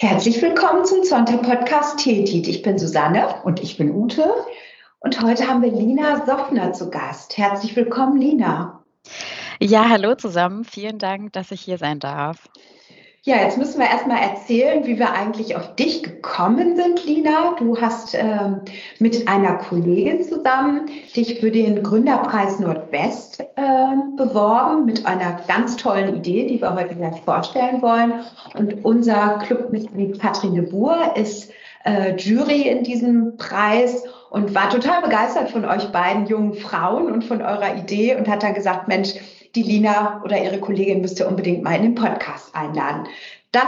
Herzlich willkommen zum Zonta-Podcast Tetit. Ich bin Susanne und ich bin Ute. Und heute haben wir Lina Soffner zu Gast. Herzlich willkommen, Lina. Ja, hallo zusammen. Vielen Dank, dass ich hier sein darf. Ja, jetzt müssen wir erstmal erzählen, wie wir eigentlich auf dich gekommen sind, Lina. Du hast ähm, mit einer Kollegin zusammen dich für den Gründerpreis Nordwest äh, beworben mit einer ganz tollen Idee, die wir heute gleich vorstellen wollen. Und unser Clubmitglied Katrin de Boer ist äh, Jury in diesem Preis und war total begeistert von euch beiden jungen Frauen und von eurer Idee und hat dann gesagt, Mensch, die Lina oder ihre Kollegin müsst ihr unbedingt mal in den Podcast einladen. Das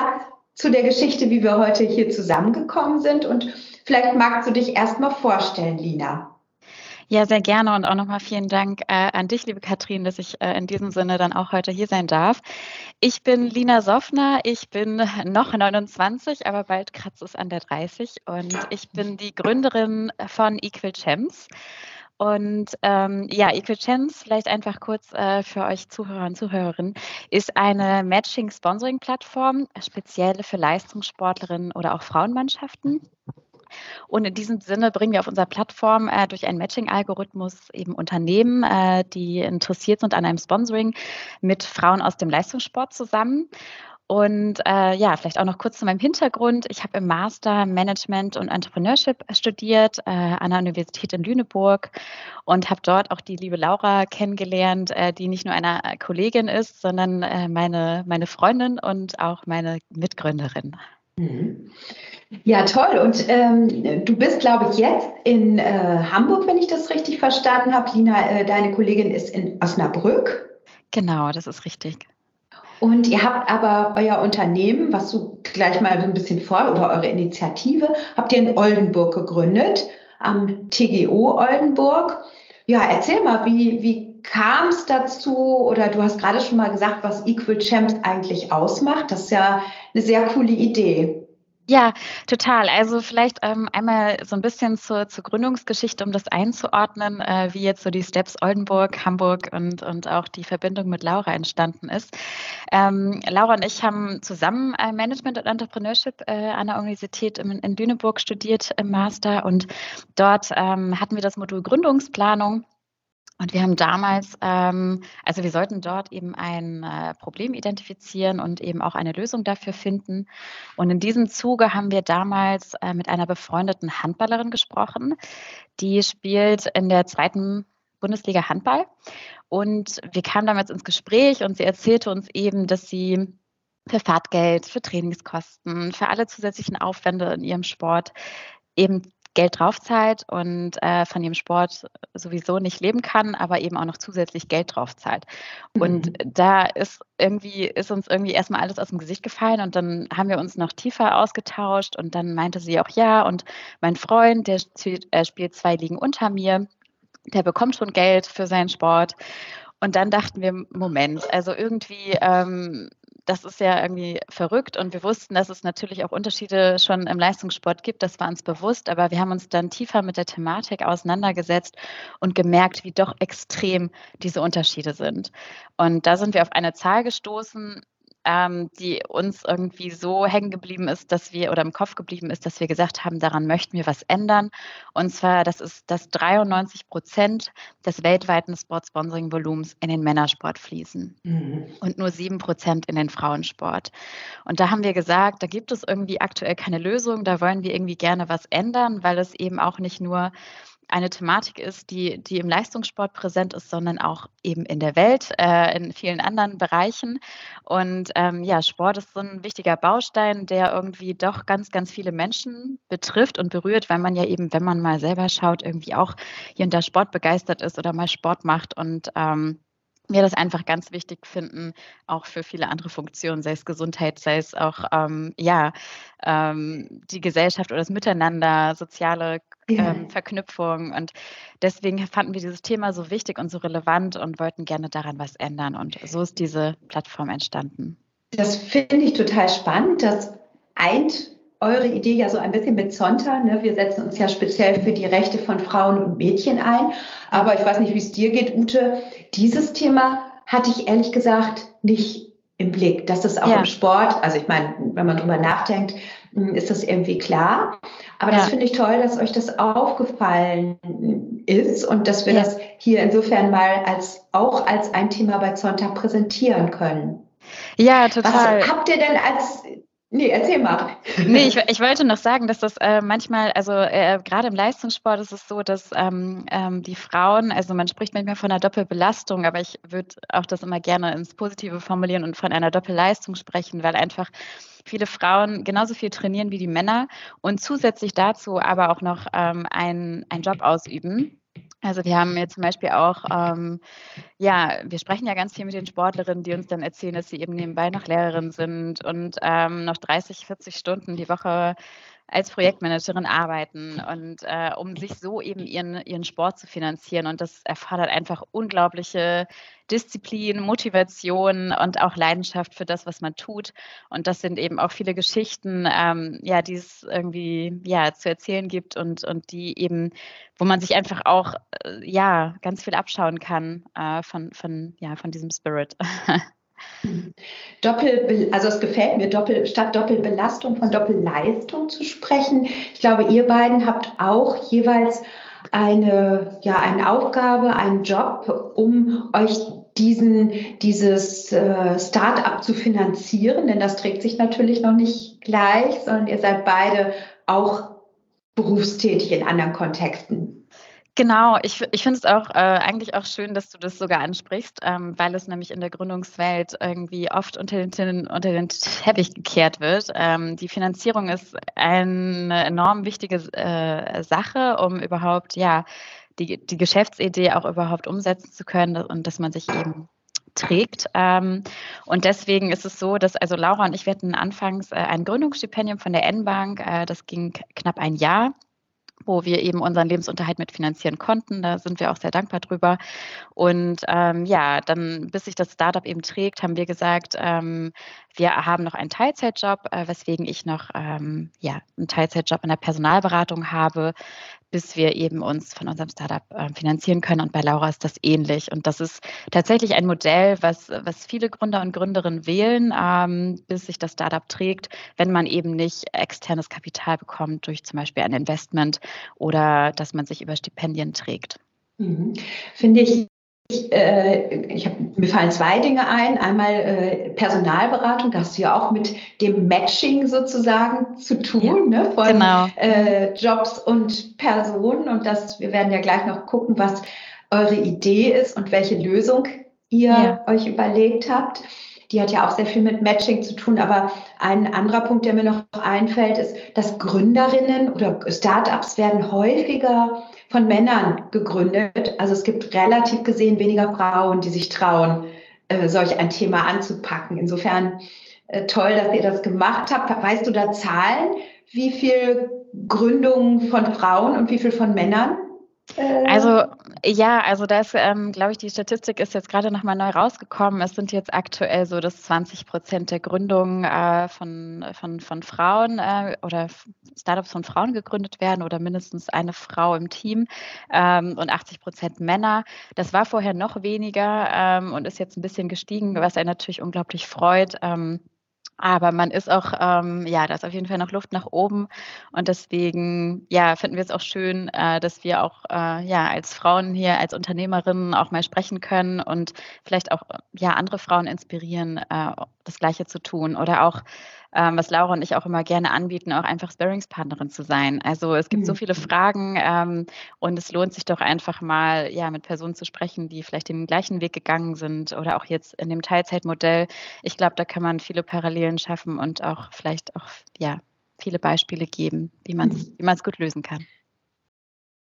zu der Geschichte, wie wir heute hier zusammengekommen sind. Und vielleicht magst du dich erstmal vorstellen, Lina. Ja, sehr gerne und auch nochmal vielen Dank äh, an dich, liebe Katrin, dass ich äh, in diesem Sinne dann auch heute hier sein darf. Ich bin Lina Soffner, ich bin noch 29, aber bald kratzt es an der 30 und ich bin die Gründerin von Equal Champs. Und ähm, ja, Equichance, vielleicht einfach kurz äh, für euch Zuhörer und Zuhörerinnen, ist eine Matching-Sponsoring-Plattform, speziell für Leistungssportlerinnen oder auch Frauenmannschaften. Und in diesem Sinne bringen wir auf unserer Plattform äh, durch einen Matching-Algorithmus eben Unternehmen, äh, die interessiert sind an einem Sponsoring, mit Frauen aus dem Leistungssport zusammen. Und äh, ja, vielleicht auch noch kurz zu meinem Hintergrund. Ich habe im Master Management und Entrepreneurship studiert äh, an der Universität in Lüneburg und habe dort auch die liebe Laura kennengelernt, äh, die nicht nur eine Kollegin ist, sondern äh, meine, meine Freundin und auch meine Mitgründerin. Mhm. Ja, toll. Und ähm, du bist, glaube ich, jetzt in äh, Hamburg, wenn ich das richtig verstanden habe. Lina, äh, deine Kollegin ist in Osnabrück. Genau, das ist richtig. Und ihr habt aber euer Unternehmen, was du gleich mal so ein bisschen vor, oder eure Initiative, habt ihr in Oldenburg gegründet, am TGO Oldenburg. Ja, erzähl mal, wie, wie kam es dazu? Oder du hast gerade schon mal gesagt, was Equal Champs eigentlich ausmacht. Das ist ja eine sehr coole Idee. Ja, total. Also vielleicht ähm, einmal so ein bisschen zur, zur Gründungsgeschichte, um das einzuordnen, äh, wie jetzt so die Steps Oldenburg, Hamburg und, und auch die Verbindung mit Laura entstanden ist. Ähm, Laura und ich haben zusammen äh, Management und Entrepreneurship äh, an der Universität in, in Lüneburg studiert im Master und dort ähm, hatten wir das Modul Gründungsplanung. Und wir haben damals, ähm, also wir sollten dort eben ein äh, Problem identifizieren und eben auch eine Lösung dafür finden. Und in diesem Zuge haben wir damals äh, mit einer befreundeten Handballerin gesprochen, die spielt in der zweiten Bundesliga Handball. Und wir kamen damals ins Gespräch und sie erzählte uns eben, dass sie für Fahrtgeld, für Trainingskosten, für alle zusätzlichen Aufwände in ihrem Sport eben Geld draufzahlt und äh, von ihrem Sport sowieso nicht leben kann, aber eben auch noch zusätzlich Geld draufzahlt. Mhm. Und da ist irgendwie, ist uns irgendwie erstmal alles aus dem Gesicht gefallen und dann haben wir uns noch tiefer ausgetauscht und dann meinte sie auch ja und mein Freund, der spielt, äh, spielt zwei Ligen unter mir, der bekommt schon Geld für seinen Sport. Und dann dachten wir, Moment, also irgendwie ähm, das ist ja irgendwie verrückt und wir wussten, dass es natürlich auch Unterschiede schon im Leistungssport gibt, das war uns bewusst, aber wir haben uns dann tiefer mit der Thematik auseinandergesetzt und gemerkt, wie doch extrem diese Unterschiede sind. Und da sind wir auf eine Zahl gestoßen, ähm, die uns irgendwie so hängen geblieben ist, dass wir oder im Kopf geblieben ist, dass wir gesagt haben, daran möchten wir was ändern. Und zwar, das ist, dass 93 Prozent des weltweiten Sportsponsoring-Volumens in den Männersport fließen mhm. und nur sieben Prozent in den Frauensport. Und da haben wir gesagt, da gibt es irgendwie aktuell keine Lösung, da wollen wir irgendwie gerne was ändern, weil es eben auch nicht nur eine Thematik ist, die, die im Leistungssport präsent ist, sondern auch eben in der Welt, äh, in vielen anderen Bereichen. Und ähm, ja, Sport ist so ein wichtiger Baustein, der irgendwie doch ganz, ganz viele Menschen betrifft und berührt, weil man ja eben, wenn man mal selber schaut, irgendwie auch hier und da Sport begeistert ist oder mal Sport macht und ähm, wir das einfach ganz wichtig finden, auch für viele andere Funktionen, sei es Gesundheit, sei es auch ähm, ja, ähm, die Gesellschaft oder das Miteinander, soziale ähm, Verknüpfung. Und deswegen fanden wir dieses Thema so wichtig und so relevant und wollten gerne daran was ändern. Und so ist diese Plattform entstanden. Das finde ich total spannend. Das eint eure Idee ja so ein bisschen mit Zonta. Ne? Wir setzen uns ja speziell für die Rechte von Frauen und Mädchen ein. Aber ich weiß nicht, wie es dir geht, Ute. Dieses Thema hatte ich ehrlich gesagt nicht im Blick, dass es auch ja. im Sport, also ich meine, wenn man drüber nachdenkt, hm, ist das irgendwie klar. Aber ja. das finde ich toll, dass euch das aufgefallen ist und dass wir ja. das hier insofern mal als auch als ein Thema bei Sonntag präsentieren können. Ja, total. Was habt ihr denn als Nee, erzähl mal. Nee, ich, ich wollte noch sagen, dass das äh, manchmal, also äh, gerade im Leistungssport ist es so, dass ähm, ähm, die Frauen, also man spricht manchmal von einer Doppelbelastung, aber ich würde auch das immer gerne ins Positive formulieren und von einer Doppelleistung sprechen, weil einfach viele Frauen genauso viel trainieren wie die Männer und zusätzlich dazu aber auch noch ähm, einen Job ausüben also wir haben jetzt zum Beispiel auch, ähm, ja, wir sprechen ja ganz viel mit den Sportlerinnen, die uns dann erzählen, dass sie eben nebenbei noch Lehrerin sind und ähm, noch 30, 40 Stunden die Woche als Projektmanagerin arbeiten und äh, um sich so eben ihren, ihren Sport zu finanzieren. Und das erfordert einfach unglaubliche Disziplin, Motivation und auch Leidenschaft für das, was man tut. Und das sind eben auch viele Geschichten, ähm, ja, die es irgendwie ja, zu erzählen gibt und, und die eben, wo man sich einfach auch äh, ja, ganz viel abschauen kann äh, von, von, ja, von diesem Spirit. Doppel, also es gefällt mir, Doppel, statt Doppelbelastung von Doppelleistung zu sprechen. Ich glaube, ihr beiden habt auch jeweils eine, ja, eine Aufgabe, einen Job, um euch diesen, dieses äh, Start-up zu finanzieren, denn das trägt sich natürlich noch nicht gleich, sondern ihr seid beide auch berufstätig in anderen Kontexten. Genau, ich, ich finde es auch äh, eigentlich auch schön, dass du das sogar ansprichst, ähm, weil es nämlich in der Gründungswelt irgendwie oft unter den, unter den Teppich gekehrt wird. Ähm, die Finanzierung ist eine enorm wichtige äh, Sache, um überhaupt ja die, die Geschäftsidee auch überhaupt umsetzen zu können und dass man sich eben trägt. Ähm, und deswegen ist es so, dass also Laura und ich wir hatten anfangs äh, ein Gründungsstipendium von der N-Bank, äh, das ging knapp ein Jahr wo wir eben unseren Lebensunterhalt mitfinanzieren konnten. Da sind wir auch sehr dankbar drüber. Und ähm, ja, dann, bis sich das Startup eben trägt, haben wir gesagt, ähm, wir haben noch einen Teilzeitjob, äh, weswegen ich noch ähm, ja, einen Teilzeitjob in der Personalberatung habe, bis wir eben uns von unserem Startup äh, finanzieren können. Und bei Laura ist das ähnlich. Und das ist tatsächlich ein Modell, was, was viele Gründer und Gründerinnen wählen, ähm, bis sich das Startup trägt, wenn man eben nicht externes Kapital bekommt durch zum Beispiel ein Investment oder dass man sich über Stipendien trägt. Mhm. Finde ich ich, äh, ich hab, mir fallen zwei Dinge ein. Einmal äh, Personalberatung, da hast du ja auch mit dem Matching sozusagen zu tun, ja, ne, von genau. äh, Jobs und Personen. Und das, wir werden ja gleich noch gucken, was eure Idee ist und welche Lösung ihr ja. euch überlegt habt. Die hat ja auch sehr viel mit Matching zu tun. Aber ein anderer Punkt, der mir noch einfällt, ist, dass Gründerinnen oder Startups werden häufiger von Männern gegründet. Also es gibt relativ gesehen weniger Frauen, die sich trauen, äh, solch ein Thema anzupacken. Insofern äh, toll, dass ihr das gemacht habt. Weißt du da Zahlen, wie viel Gründungen von Frauen und wie viel von Männern? Äh, also ja, also da ist, ähm, glaube ich, die Statistik ist jetzt gerade nochmal neu rausgekommen. Es sind jetzt aktuell so, dass 20 Prozent der Gründungen äh, von, von, von Frauen äh, oder Startups von Frauen gegründet werden oder mindestens eine Frau im Team ähm, und 80 Prozent Männer. Das war vorher noch weniger ähm, und ist jetzt ein bisschen gestiegen, was einen natürlich unglaublich freut. Ähm, aber man ist auch, ähm, ja, da ist auf jeden Fall noch Luft nach oben. Und deswegen, ja, finden wir es auch schön, äh, dass wir auch, äh, ja, als Frauen hier, als Unternehmerinnen auch mal sprechen können und vielleicht auch, ja, andere Frauen inspirieren, äh, das Gleiche zu tun oder auch ähm, was Laura und ich auch immer gerne anbieten, auch einfach Sparringspartnerin zu sein. Also es gibt mhm. so viele Fragen ähm, und es lohnt sich doch einfach mal, ja, mit Personen zu sprechen, die vielleicht den gleichen Weg gegangen sind oder auch jetzt in dem Teilzeitmodell. Ich glaube, da kann man viele Parallelen schaffen und auch vielleicht auch, ja, viele Beispiele geben, wie man es mhm. gut lösen kann.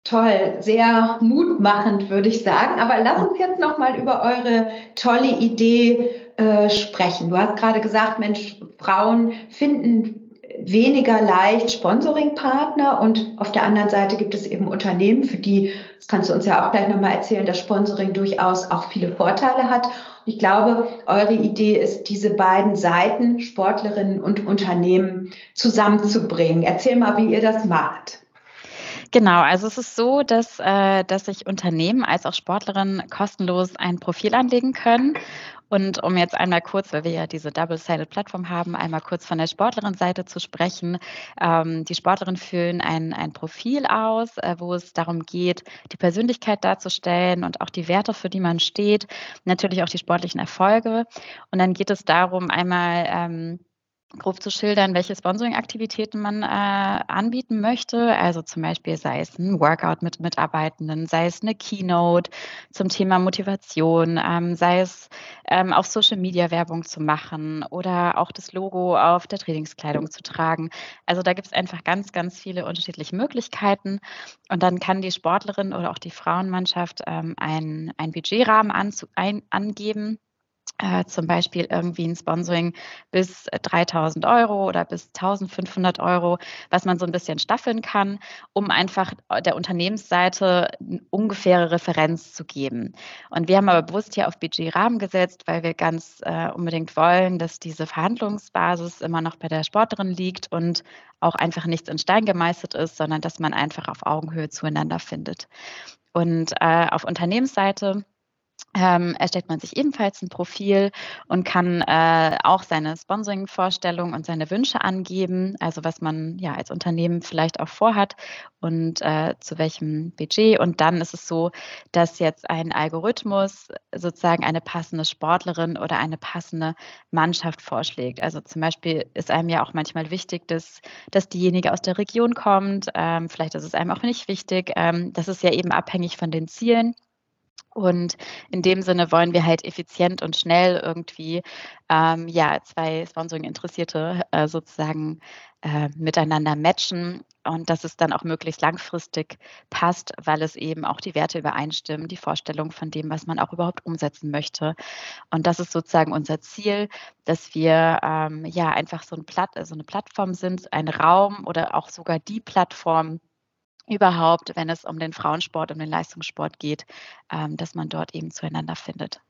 Toll, sehr mutmachend, würde ich sagen. Aber lass uns jetzt noch mal über eure tolle Idee äh, sprechen. Du hast gerade gesagt, Mensch, Frauen finden weniger leicht Sponsoringpartner und auf der anderen Seite gibt es eben Unternehmen, für die, das kannst du uns ja auch gleich nochmal erzählen, dass Sponsoring durchaus auch viele Vorteile hat. Ich glaube, eure Idee ist, diese beiden Seiten, Sportlerinnen und Unternehmen, zusammenzubringen. Erzähl mal, wie ihr das macht. Genau, also es ist so, dass, äh, dass sich Unternehmen als auch Sportlerinnen kostenlos ein Profil anlegen können Und um jetzt einmal kurz, weil wir ja diese Double-Sided-Plattform haben, einmal kurz von der Sportlerin-Seite zu sprechen. Ähm, die Sportlerinnen füllen ein, ein Profil aus, äh, wo es darum geht, die Persönlichkeit darzustellen und auch die Werte, für die man steht, natürlich auch die sportlichen Erfolge. Und dann geht es darum, einmal ähm, grob zu schildern, welche Sponsoring-Aktivitäten man äh, anbieten möchte. Also zum Beispiel sei es ein Workout mit Mitarbeitenden, sei es eine Keynote zum Thema Motivation, ähm, sei es ähm, auf Social Media Werbung zu machen oder auch das Logo auf der Trainingskleidung zu tragen. Also da gibt es einfach ganz, ganz viele unterschiedliche Möglichkeiten. Und dann kann die Sportlerin oder auch die Frauenmannschaft ähm, ein, ein Budgetrahmen an, ein, angeben äh, zum Beispiel irgendwie ein Sponsoring bis 3000 Euro oder bis 1500 Euro, was man so ein bisschen staffeln kann, um einfach der Unternehmensseite eine ungefähre Referenz zu geben. Und wir haben aber bewusst hier auf Budgetrahmen gesetzt, weil wir ganz äh, unbedingt wollen, dass diese Verhandlungsbasis immer noch bei der Sportlerin liegt und auch einfach nichts in Stein gemeißelt ist, sondern dass man einfach auf Augenhöhe zueinander findet. Und äh, auf Unternehmensseite ähm, erstellt man sich ebenfalls ein Profil und kann äh, auch seine Sponsoring-Vorstellungen und seine Wünsche angeben, also was man ja als Unternehmen vielleicht auch vorhat und äh, zu welchem Budget. Und dann ist es so, dass jetzt ein Algorithmus sozusagen eine passende Sportlerin oder eine passende Mannschaft vorschlägt. Also zum Beispiel ist einem ja auch manchmal wichtig, dass, dass diejenige aus der Region kommt. Ähm, vielleicht ist es einem auch nicht wichtig. Ähm, das ist ja eben abhängig von den Zielen. Und in dem Sinne wollen wir halt effizient und schnell irgendwie ähm, ja, zwei Sponsoring-Interessierte äh, sozusagen äh, miteinander matchen und dass es dann auch möglichst langfristig passt, weil es eben auch die Werte übereinstimmen, die Vorstellung von dem, was man auch überhaupt umsetzen möchte. Und das ist sozusagen unser Ziel, dass wir ähm, ja einfach so, ein Platt, so eine Plattform sind, ein Raum oder auch sogar die Plattform, überhaupt, wenn es um den Frauensport, um den Leistungssport geht, ähm, dass man dort eben zueinander findet.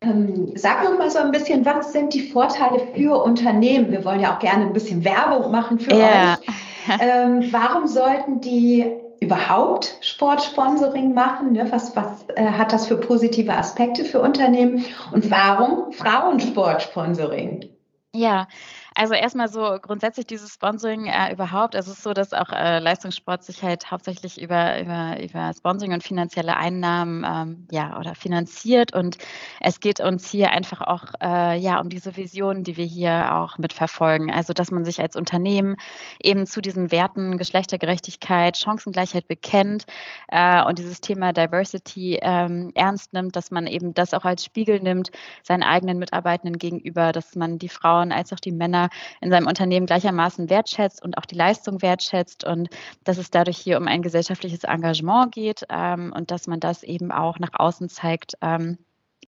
Ähm, sag noch mal so ein bisschen, was sind die Vorteile für Unternehmen? Wir wollen ja auch gerne ein bisschen Werbung machen für ja. euch. Ähm, warum sollten die überhaupt Sportsponsoring machen? Ne? Was, was äh, hat das für positive Aspekte für Unternehmen? Und warum Frauensportsponsoring? Ja, also erstmal so grundsätzlich dieses Sponsoring äh, überhaupt. Es ist so, dass auch äh, Leistungssport sich halt hauptsächlich über, über, über Sponsoring und finanzielle Einnahmen ähm, ja, oder finanziert. Und es geht uns hier einfach auch äh, ja, um diese Vision, die wir hier auch mitverfolgen. Also dass man sich als Unternehmen eben zu diesen Werten Geschlechtergerechtigkeit, Chancengleichheit bekennt äh, und dieses Thema Diversity ähm, ernst nimmt, dass man eben das auch als Spiegel nimmt, seinen eigenen Mitarbeitenden gegenüber, dass man die Frauen als auch die Männer in seinem Unternehmen gleichermaßen wertschätzt und auch die Leistung wertschätzt und dass es dadurch hier um ein gesellschaftliches Engagement geht ähm, und dass man das eben auch nach außen zeigt. Ähm,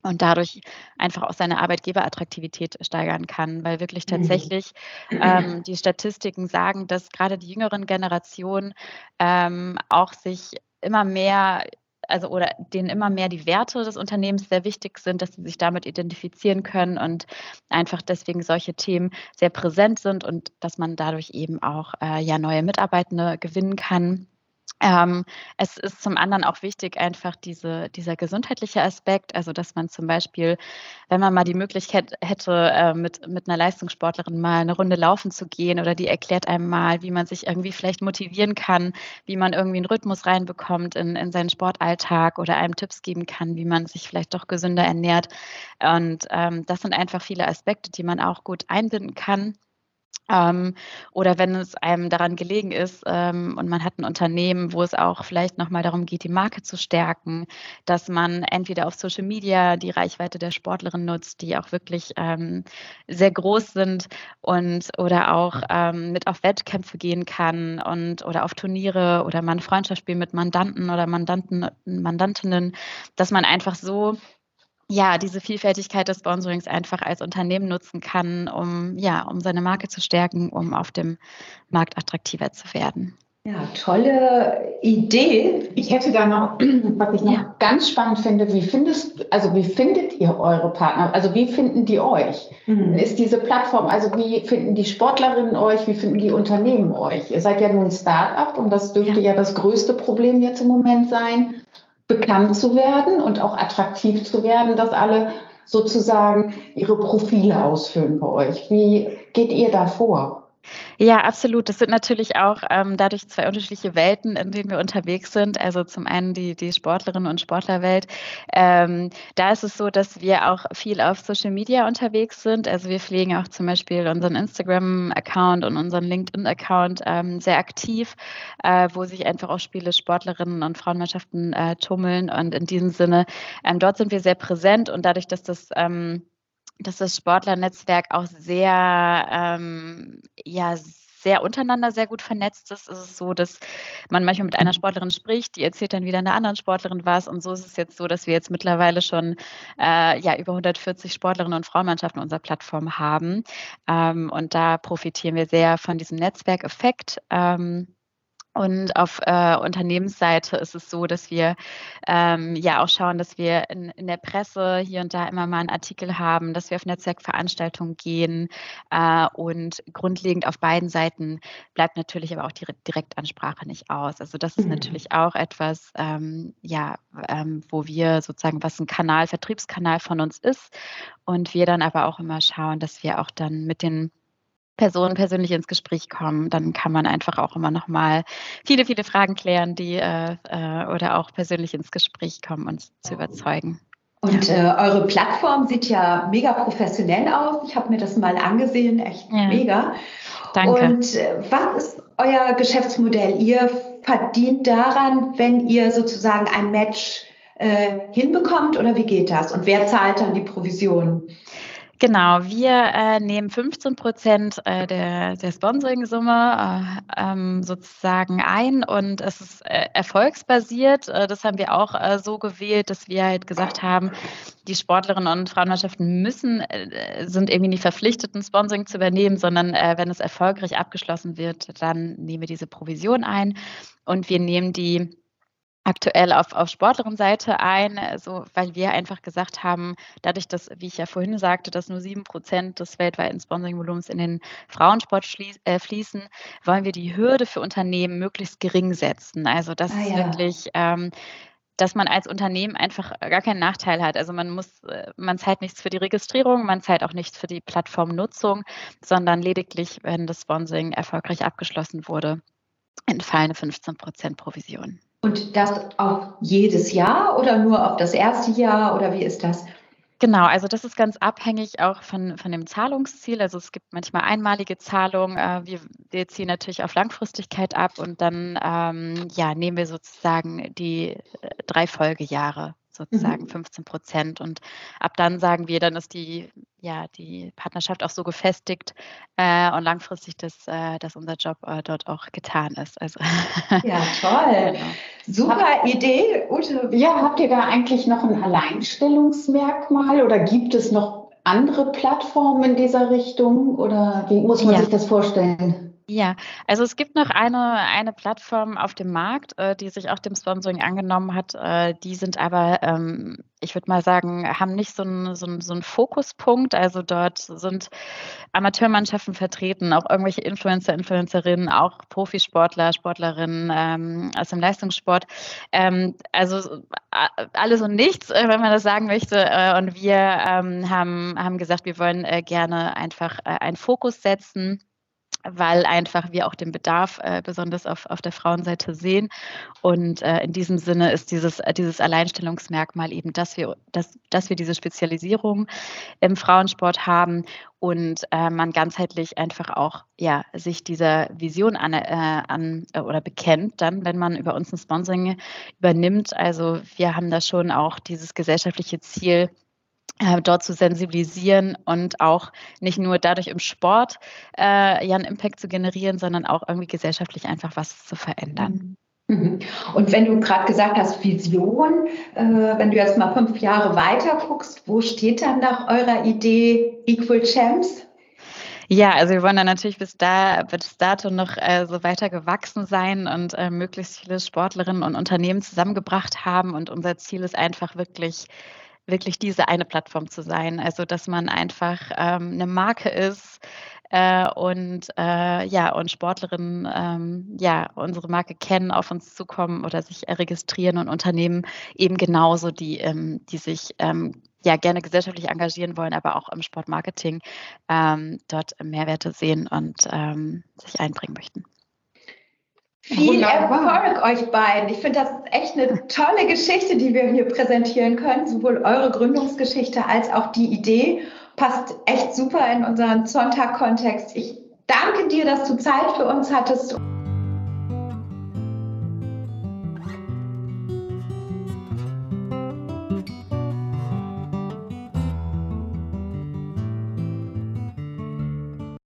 und dadurch einfach auch seine Arbeitgeberattraktivität steigern kann, weil wirklich mhm. tatsächlich ähm, die Statistiken sagen, dass gerade die jüngeren Generationen ähm, auch sich immer mehr also oder denen immer mehr die Werte des Unternehmens sehr wichtig sind, dass sie sich damit identifizieren können und einfach deswegen solche Themen sehr präsent sind und dass man dadurch eben auch äh, ja neue Mitarbeitende gewinnen kann. Ähm, es ist zum anderen auch wichtig, einfach diese, dieser gesundheitliche Aspekt, also dass man zum Beispiel, wenn man mal die Möglichkeit hätte, äh, mit, mit einer Leistungssportlerin mal eine Runde laufen zu gehen oder die erklärt einem mal, wie man sich irgendwie vielleicht motivieren kann, wie man irgendwie einen Rhythmus reinbekommt in, in seinen Sportalltag oder einem Tipps geben kann, wie man sich vielleicht doch gesünder ernährt. Und ähm, das sind einfach viele Aspekte, die man auch gut einbinden kann. Ähm, oder wenn es einem daran gelegen ist ähm, und man hat ein Unternehmen, wo es auch vielleicht nochmal darum geht, die Marke zu stärken, dass man entweder auf Social Media die Reichweite der Sportlerin nutzt, die auch wirklich ähm, sehr groß sind und oder auch ähm, mit auf Wettkämpfe gehen kann und oder auf Turniere oder man Freundschaftsspiel mit Mandanten oder Mandanten, Mandantinnen, dass man einfach so ja, diese Vielfältigkeit des Sponsorings einfach als Unternehmen nutzen kann, um, ja, um seine Marke zu stärken, um auf dem Markt attraktiver zu werden. Ja, tolle Idee. Ich hätte da noch, was ich noch ja. ganz spannend finde, wie findest, also wie findet ihr eure Partner? Also wie finden die euch? Mhm. Ist diese Plattform, also wie finden die Sportlerinnen euch, wie finden die Unternehmen euch? Ihr seid ja nun ein Start-up und das dürfte ja. ja das größte Problem jetzt im Moment sein bekannt zu werden und auch attraktiv zu werden, dass alle sozusagen ihre Profile ausfüllen bei euch. Wie geht ihr da vor? Ja, absolut. Das sind natürlich auch ähm, dadurch zwei unterschiedliche Welten, in denen wir unterwegs sind. Also zum einen die, die Sportlerinnen und Sportlerwelt. Ähm, da ist es so, dass wir auch viel auf Social Media unterwegs sind. Also wir pflegen auch zum Beispiel unseren Instagram-Account und unseren LinkedIn-Account ähm, sehr aktiv, äh, wo sich einfach auch Spiele Sportlerinnen und Frauenmannschaften äh, tummeln. Und in diesem Sinne, ähm, dort sind wir sehr präsent und dadurch, dass das ähm, dass das Sportlernetzwerk auch sehr, ähm, ja, sehr untereinander sehr gut vernetzt ist. Es ist so, dass man manchmal mit einer mhm. Sportlerin spricht, die erzählt dann wieder einer anderen Sportlerin was. Und so ist es jetzt so, dass wir jetzt mittlerweile schon äh, ja, über 140 Sportlerinnen und Frauenmannschaften unserer Plattform haben. Ähm, und da profitieren wir sehr von diesem Netzwerkeffekt. Ähm, und auf äh, Unternehmensseite ist es so, dass wir ähm, ja auch schauen, dass wir in, in, der Presse hier und da immer mal einen Artikel haben, dass wir auf Netzwerkveranstaltungen gehen äh, und grundlegend auf beiden Seiten bleibt natürlich aber auch die Direktansprache nicht aus. Also das ist mhm. natürlich auch etwas, ähm, ja, ähm, wo wir sozusagen, was ein Kanal, Vertriebskanal von uns ist und wir dann aber auch immer schauen, dass wir auch dann mit den Personen persönlich ins Gespräch kommen, dann kann man einfach auch immer noch mal viele, viele Fragen klären, die äh, äh, oder auch persönlich ins Gespräch kommen, uns zu überzeugen. Und äh, eure Plattform sieht ja mega professionell aus. Ich habe mir das mal angesehen, echt ja. mega. Danke. Und äh, was ist euer Geschäftsmodell? Ihr verdient daran, wenn ihr sozusagen ein Match äh, hinbekommt oder wie geht das? Und wer zahlt dann die Provision? Genau, wir äh, nehmen 15 Prozent äh, der, der Sponsoring-Summe äh, ähm, sozusagen ein und es ist äh, erfolgsbasiert. Äh, das haben wir auch äh, so gewählt, dass wir halt gesagt haben, die Sportlerinnen und Frauenmannschaften müssen, sind irgendwie nicht verpflichtet, ein Sponsoring zu übernehmen, sondern wenn es erfolgreich abgeschlossen wird, dann nehmen wir diese Provision ein und wir nehmen die aktuell auf, auf Sportlerinnenseite ein, also, weil wir einfach gesagt haben, dadurch, dass, wie ich ja vorhin sagte, dass nur sieben Prozent des weltweiten Sponsoringvolumens in den Frauensport schließ, äh, fließen, wollen wir die Hürde für Unternehmen möglichst gering setzen. Also das ah, ist ja. wirklich ähm, dass man als Unternehmen einfach gar keinen Nachteil hat. Also man muss, äh, man zahlt nichts für die Registrierung, man zahlt auch nichts für die Plattformnutzung, sondern lediglich, wenn das Sponsoring erfolgreich abgeschlossen wurde, entfallen 15 Prozent Provision. Und das auch jedes Jahr oder nur auf das erste Jahr oder wie ist das? Genau, also das ist ganz abhängig auch von, von dem Zahlungsziel. Also es gibt manchmal einmalige Zahlungen. Äh, wir, wir ziehen natürlich auf Langfristigkeit ab und dann ähm, ja, nehmen wir sozusagen die äh, drei Folgejahre sozusagen mhm. 15 Prozent. Und ab dann sagen wir, dann ist die, ja, die Partnerschaft auch so gefestigt äh, und langfristig, dass, äh, dass unser Job äh, dort auch getan ist. Also, ja, toll. Genau. Super Hab, Idee, Ute. Ja, habt ihr da eigentlich noch ein Alleinstellungsmerkmal oder gibt es noch andere Plattformen in dieser Richtung oder wie muss man ja. sich das vorstellen? Ja, also es gibt noch eine, eine Plattform auf dem Markt, äh, die sich auch dem Sponsoring angenommen hat. Äh, die sind aber, ähm, ich würde mal sagen, haben nicht so einen so so 'n Fokuspunkt. Also dort sind Amateurmannschaften vertreten, auch irgendwelche Influencer, Influencerinnen, auch Profisportler, Sportlerinnen ähm, aus dem Leistungssport. Ähm, also alles und nichts, äh, wenn man das sagen möchte. Äh, und wir ähm, haben, haben gesagt, wir wollen äh, gerne einfach äh, einen Fokus setzen weil einfach wir auch den Bedarf äh, besonders auf, auf der Frauenseite sehen. Und äh, in diesem Sinne ist dieses, dieses Alleinstellungsmerkmal eben, dass wir, dass, dass wir diese Spezialisierung im Frauensport haben und äh, man ganzheitlich einfach auch ja, sich dieser Vision an, äh, an äh, oder bekennt, dann, wenn man über uns ein Sponsoring übernimmt. Also wir haben da schon auch dieses gesellschaftliche Ziel, dort zu sensibilisieren und auch nicht nur dadurch im Sport äh, ja einen Impact zu generieren, sondern auch irgendwie gesellschaftlich einfach was zu verändern. Mhm. Mhm. Und wenn du gerade gesagt hast, Vision, äh, wenn du jetzt mal fünf Jahre weiter guckst, wo steht dann nach eurer Idee Equal Champs? Ja, also wir wollen dann natürlich bis, da, bis dato noch äh, so weiter gewachsen sein und äh, möglichst viele Sportlerinnen und Unternehmen zusammengebracht haben. Und unser Ziel ist einfach wirklich, wirklich diese eine Plattform zu sein. Also, dass man einfach ähm, eine Marke ist, äh, und äh, ja, und Sportlerinnen ähm, ja unsere Marke kennen, auf uns zukommen oder sich registrieren und Unternehmen eben genauso, die, ähm, die sich ähm, ja gerne gesellschaftlich engagieren wollen, aber auch im Sportmarketing ähm, dort Mehrwerte sehen und ähm, sich einbringen möchten. Viel Erfolg euch beiden. Ich finde, das ist echt eine tolle Geschichte, die wir hier präsentieren können. Sowohl eure Gründungsgeschichte als auch die Idee passt echt super in unseren Sonntag-Kontext. Ich danke dir, dass du Zeit für uns hattest.